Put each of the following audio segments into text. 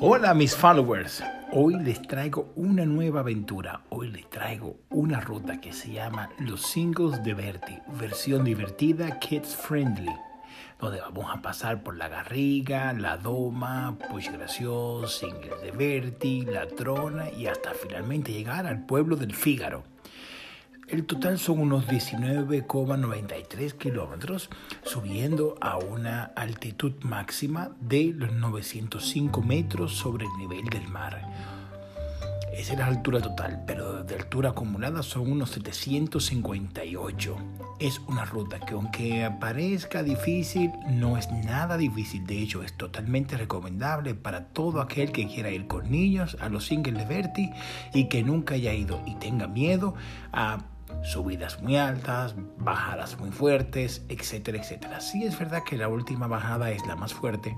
Hola mis followers, hoy les traigo una nueva aventura, hoy les traigo una ruta que se llama Los Singles de Verti, versión divertida, kids friendly, donde vamos a pasar por La Garriga, La Doma, Puig Gracioso, Singles de Verti, La Trona y hasta finalmente llegar al pueblo del Fígaro. El total son unos 19,93 kilómetros, subiendo a una altitud máxima de los 905 metros sobre el nivel del mar. Esa es la altura total, pero de altura acumulada son unos 758. Es una ruta que aunque parezca difícil, no es nada difícil. De hecho, es totalmente recomendable para todo aquel que quiera ir con niños a los Singles de Verti y que nunca haya ido y tenga miedo a subidas muy altas, bajadas muy fuertes, etcétera, etcétera. Sí es verdad que la última bajada es la más fuerte,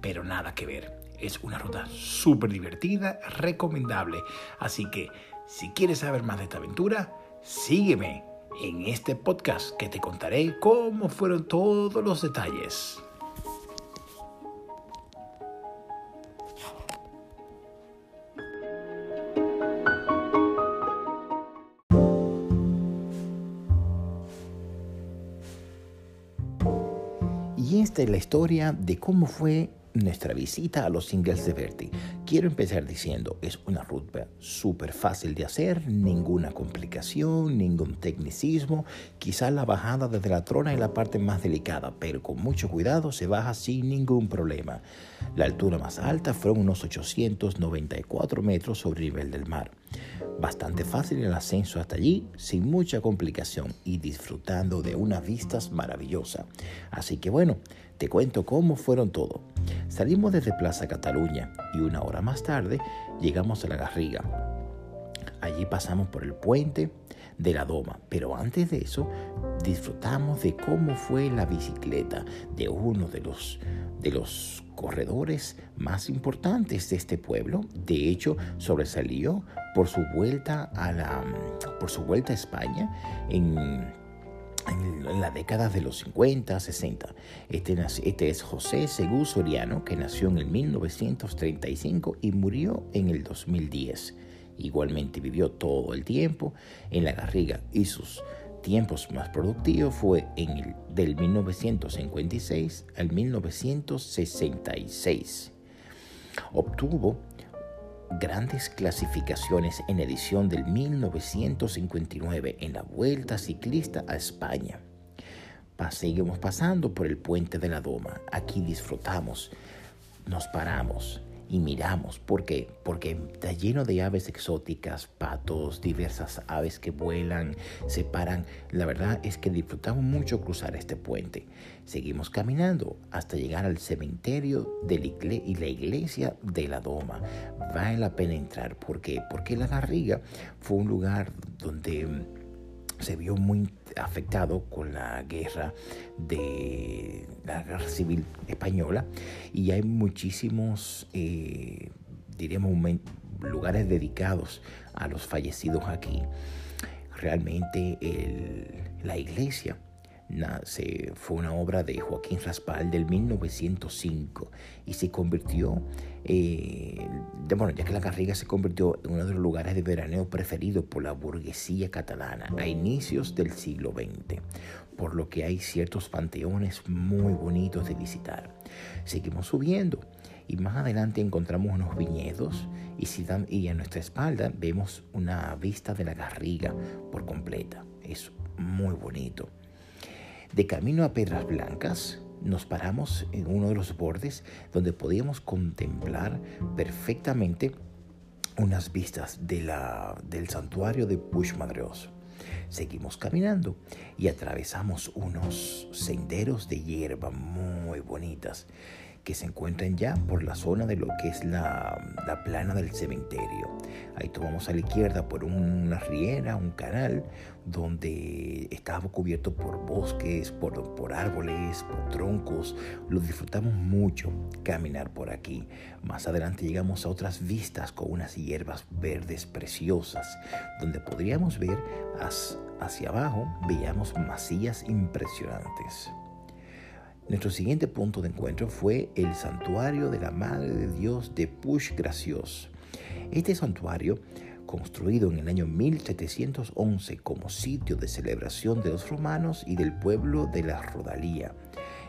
pero nada que ver. Es una ruta súper divertida, recomendable. Así que si quieres saber más de esta aventura, sígueme en este podcast que te contaré cómo fueron todos los detalles. Y esta es la historia de cómo fue nuestra visita a los singles de Verti. Quiero empezar diciendo, es una ruta súper fácil de hacer, ninguna complicación, ningún tecnicismo. Quizás la bajada desde la trona es la parte más delicada, pero con mucho cuidado se baja sin ningún problema. La altura más alta fueron unos 894 metros sobre el nivel del mar. Bastante fácil el ascenso hasta allí, sin mucha complicación y disfrutando de unas vistas maravillosas. Así que bueno, te cuento cómo fueron todo. Salimos desde Plaza Cataluña y una hora más tarde llegamos a La Garriga. Allí pasamos por el puente de la Doma, pero antes de eso disfrutamos de cómo fue la bicicleta de uno de los de los corredores más importantes de este pueblo. De hecho, sobresalió por su vuelta a la por su vuelta a España en en la década de los 50, 60. Este, este, es José Segú Soriano, que nació en el 1935 y murió en el 2010. Igualmente vivió todo el tiempo en la Garriga y sus tiempos más productivos fue en el del 1956 al 1966. Obtuvo grandes clasificaciones en edición del 1959 en la Vuelta Ciclista a España. seguimos pasando por el puente de la Doma. Aquí disfrutamos, nos paramos, y miramos. ¿Por qué? Porque está lleno de aves exóticas, patos, diversas aves que vuelan, se paran. La verdad es que disfrutamos mucho cruzar este puente. Seguimos caminando hasta llegar al cementerio de la y la iglesia de la Doma. Vale la pena entrar. ¿Por qué? Porque la Garriga fue un lugar donde se vio muy afectado con la guerra de la guerra civil española y hay muchísimos eh, lugares dedicados a los fallecidos aquí. Realmente la iglesia fue una obra de Joaquín Raspal del 1905 y se convirtió, eh, bueno, ya que la Garriga se convirtió en uno de los lugares de veraneo preferidos por la burguesía catalana a inicios del siglo XX, por lo que hay ciertos panteones muy bonitos de visitar. Seguimos subiendo y más adelante encontramos unos viñedos y, si y a nuestra espalda vemos una vista de la Garriga por completa. Es muy bonito. De camino a Piedras Blancas, nos paramos en uno de los bordes donde podíamos contemplar perfectamente unas vistas de la, del santuario de Puig Madreoso. Seguimos caminando y atravesamos unos senderos de hierba muy bonitas que se encuentran ya por la zona de lo que es la, la plana del cementerio. Ahí tomamos a la izquierda por una riera, un canal, donde estaba cubierto por bosques, por, por árboles, por troncos. Lo disfrutamos mucho caminar por aquí. Más adelante llegamos a otras vistas con unas hierbas verdes preciosas, donde podríamos ver hacia abajo, veíamos masillas impresionantes. Nuestro siguiente punto de encuentro fue el santuario de la Madre de Dios de Push Gracios. Este santuario, construido en el año 1711 como sitio de celebración de los romanos y del pueblo de la Rodalía,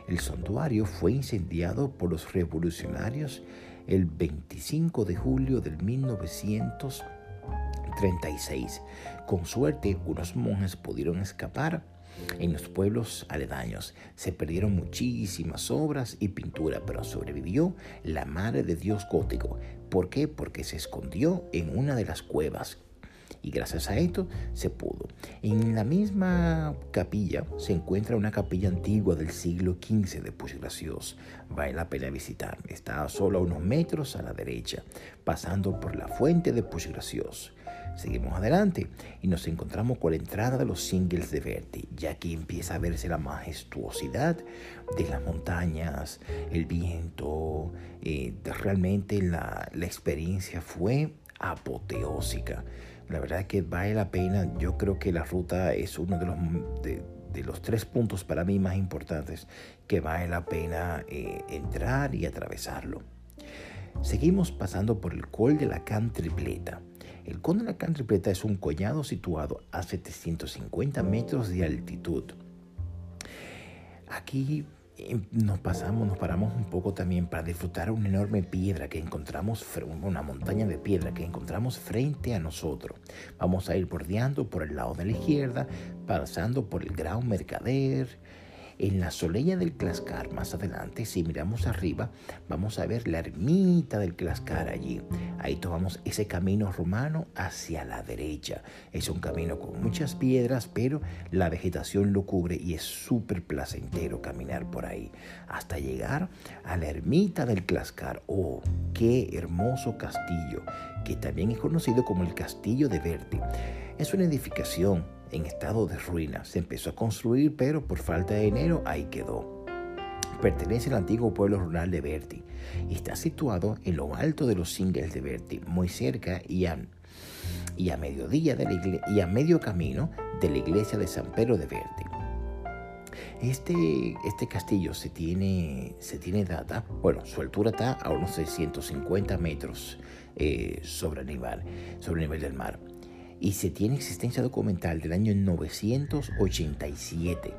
el santuario fue incendiado por los revolucionarios el 25 de julio del 1936. Con suerte, unos monjes pudieron escapar en los pueblos aledaños. Se perdieron muchísimas obras y pintura, pero sobrevivió la Madre de Dios gótico. ¿Por qué? Porque se escondió en una de las cuevas y gracias a esto se pudo. En la misma capilla se encuentra una capilla antigua del siglo XV de Puig Gracios. Vale la pena visitar. Está solo a unos metros a la derecha, pasando por la fuente de Puig Gracios. Seguimos adelante y nos encontramos con la entrada de los singles de Verti. Ya aquí empieza a verse la majestuosidad de las montañas, el viento. Eh, realmente la, la experiencia fue apoteósica. La verdad que vale la pena. Yo creo que la ruta es uno de los, de, los tres puntos para mí más importantes que vale la pena eh, entrar y atravesarlo. Seguimos pasando por el Col de la Can Tripleta. El Col de la Can Tripleta es un collado situado a 750 metros de altitud. Aquí nos pasamos, nos paramos un poco también para disfrutar una enorme piedra que encontramos, una montaña de piedra que encontramos frente a nosotros. Vamos a ir bordeando por el lado de la izquierda, pasando por el Gran Mercader, en la soleña del Clascar, más adelante, si miramos arriba, vamos a ver la ermita del Clascar allí. Ahí tomamos ese camino romano hacia la derecha. Es un camino con muchas piedras, pero la vegetación lo cubre y es súper placentero caminar por ahí. Hasta llegar a la ermita del Clascar. ¡Oh, qué hermoso castillo! Que también es conocido como el Castillo de Verde. Es una edificación en estado de ruina. Se empezó a construir, pero por falta de dinero ahí quedó. Pertenece al antiguo pueblo rural de Berti y está situado en lo alto de los Singles de Berti, muy cerca y a, y a mediodía de la y a medio camino de la iglesia de San Pedro de Berti. Este, este castillo se tiene, se tiene data, bueno, su altura está a unos 650 metros eh, sobre, el nivel, sobre el nivel del mar y se tiene existencia documental del año 987.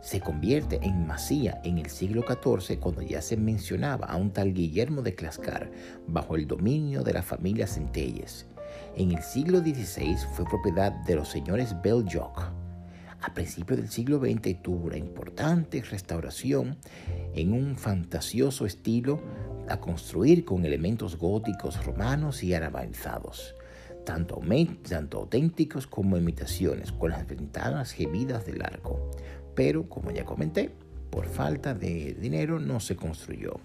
Se convierte en masía en el siglo XIV cuando ya se mencionaba a un tal Guillermo de Clascar bajo el dominio de la familia Centelles. En el siglo XVI fue propiedad de los señores Beljoc. A principios del siglo XX tuvo una importante restauración en un fantasioso estilo a construir con elementos góticos romanos y arabanizados tanto, tanto auténticos como imitaciones, con las ventanas gemidas del arco. Pero, como ya comenté, por falta de dinero no se construyó.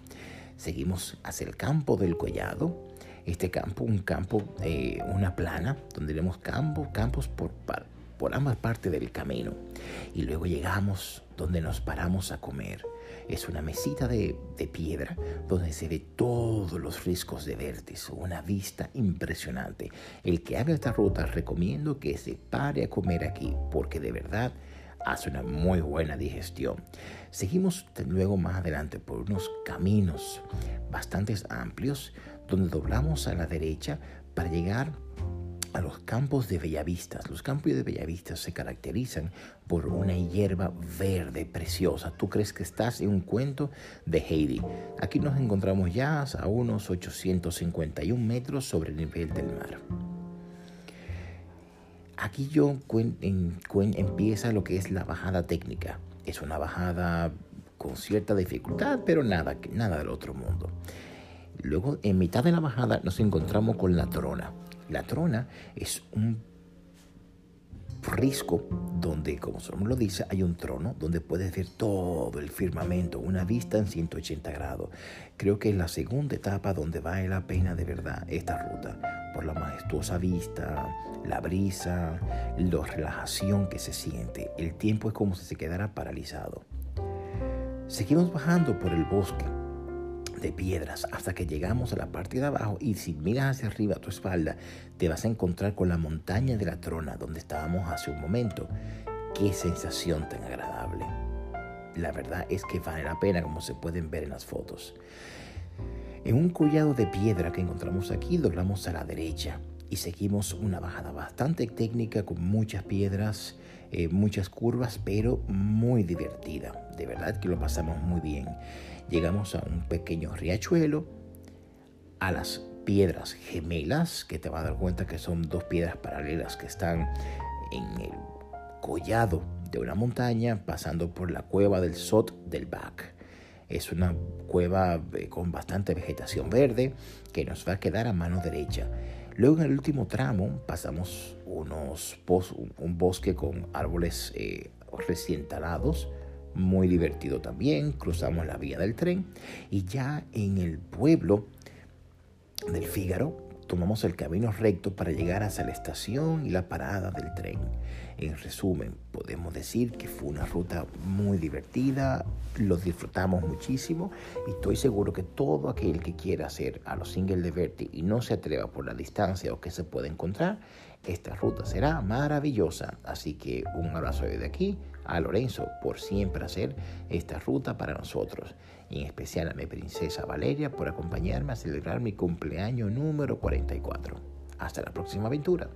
Seguimos hacia el campo del collado. Este campo, un campo, eh, una plana, donde vemos campos, campos por, por ambas partes del camino. Y luego llegamos donde nos paramos a comer. Es una mesita de, piedra donde se ve todos los riscos de vértice, una vista impresionante. El que haga esta ruta recomiendo que se pare a comer aquí porque de verdad hace una muy buena digestión. Seguimos luego más adelante por unos caminos bastante amplios donde doblamos a la derecha para llegar a los campos de Bellavistas. Los campos de Bellavistas se caracterizan por una hierba verde preciosa. Tú crees que estás en un cuento de Heidi. Aquí nos encontramos ya a unos 851 metros sobre el nivel del mar. Aquí yo empieza lo que es la bajada técnica. Es una bajada con cierta dificultad, pero nada, nada del otro mundo. Luego, en mitad de la bajada, nos encontramos con la trona. La trona es un risco donde, como su nombre lo dice, hay un trono donde puedes ver todo el firmamento, una vista en 180 grados. Creo que es la segunda etapa donde vale la pena de verdad esta ruta, por la majestuosa vista, la brisa, la relajación que se siente. El tiempo es como si se quedara paralizado. Seguimos bajando por el bosque de piedras hasta que llegamos a la parte de abajo y si miras hacia arriba a tu espalda te vas a encontrar con la montaña de la trona donde estábamos hace un momento. Qué sensación tan agradable. la verdad es que vale la pena como se pueden ver en las fotos. En un collado de piedra que encontramos aquí doblamos a la derecha y seguimos una bajada bastante técnica con muchas piedras, eh, muchas curvas, pero muy divertida. De verdad que lo pasamos muy bien. Llegamos a un pequeño riachuelo, a las piedras gemelas, que te vas a dar cuenta que son dos piedras paralelas que están en el collado de una montaña, pasando por la cueva del Sot del Bac. Es una cueva eh, con bastante vegetación verde que nos va a quedar a mano derecha. Luego en el último tramo pasamos unos un bosque con árboles eh, recién talados, muy divertido también. Cruzamos la vía del tren y ya en el pueblo del Fígaro tomamos el camino recto para llegar hacia la estación y la parada del tren. En resumen, podemos decir que fue una ruta muy divertida, lo disfrutamos muchísimo y estoy seguro que todo aquel que quiera hacer a los singles de Verti y no se atreva por la distancia o que se puede encontrar, esta ruta será maravillosa. Así que un abrazo desde aquí a Lorenzo por siempre hacer esta ruta para nosotros. Y en especial a mi princesa Valeria por acompañarme a celebrar mi cumpleaños número 44. Hasta la próxima aventura.